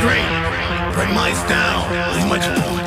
great. Bring mice down. Leave my